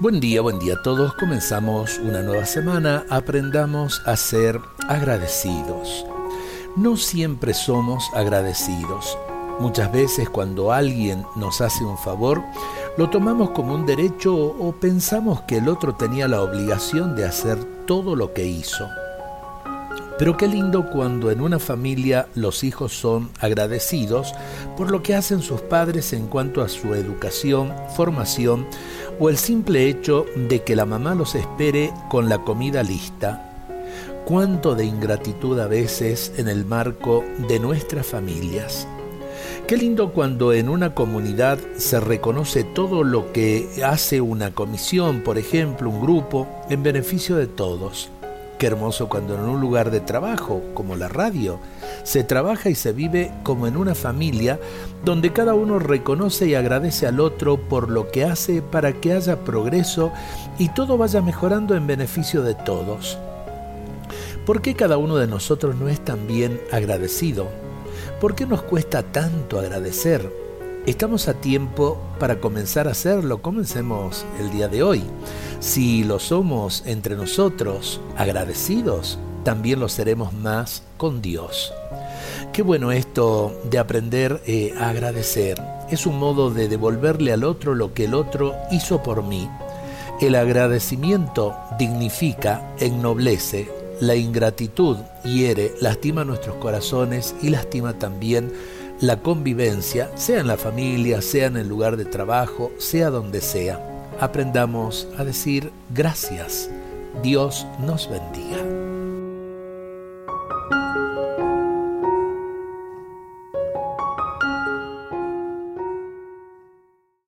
Buen día, buen día a todos. Comenzamos una nueva semana. Aprendamos a ser agradecidos. No siempre somos agradecidos. Muchas veces cuando alguien nos hace un favor, lo tomamos como un derecho o pensamos que el otro tenía la obligación de hacer todo lo que hizo. Pero qué lindo cuando en una familia los hijos son agradecidos por lo que hacen sus padres en cuanto a su educación, formación o el simple hecho de que la mamá los espere con la comida lista. Cuánto de ingratitud a veces en el marco de nuestras familias. Qué lindo cuando en una comunidad se reconoce todo lo que hace una comisión, por ejemplo, un grupo, en beneficio de todos. Qué hermoso cuando en un lugar de trabajo, como la radio, se trabaja y se vive como en una familia donde cada uno reconoce y agradece al otro por lo que hace para que haya progreso y todo vaya mejorando en beneficio de todos. ¿Por qué cada uno de nosotros no es tan bien agradecido? ¿Por qué nos cuesta tanto agradecer? Estamos a tiempo para comenzar a hacerlo. Comencemos el día de hoy. Si lo somos entre nosotros agradecidos, también lo seremos más con Dios. Qué bueno esto de aprender eh, a agradecer. Es un modo de devolverle al otro lo que el otro hizo por mí. El agradecimiento dignifica, ennoblece, la ingratitud hiere, lastima nuestros corazones y lastima también la convivencia, sea en la familia, sea en el lugar de trabajo, sea donde sea. Aprendamos a decir gracias. Dios nos bendiga.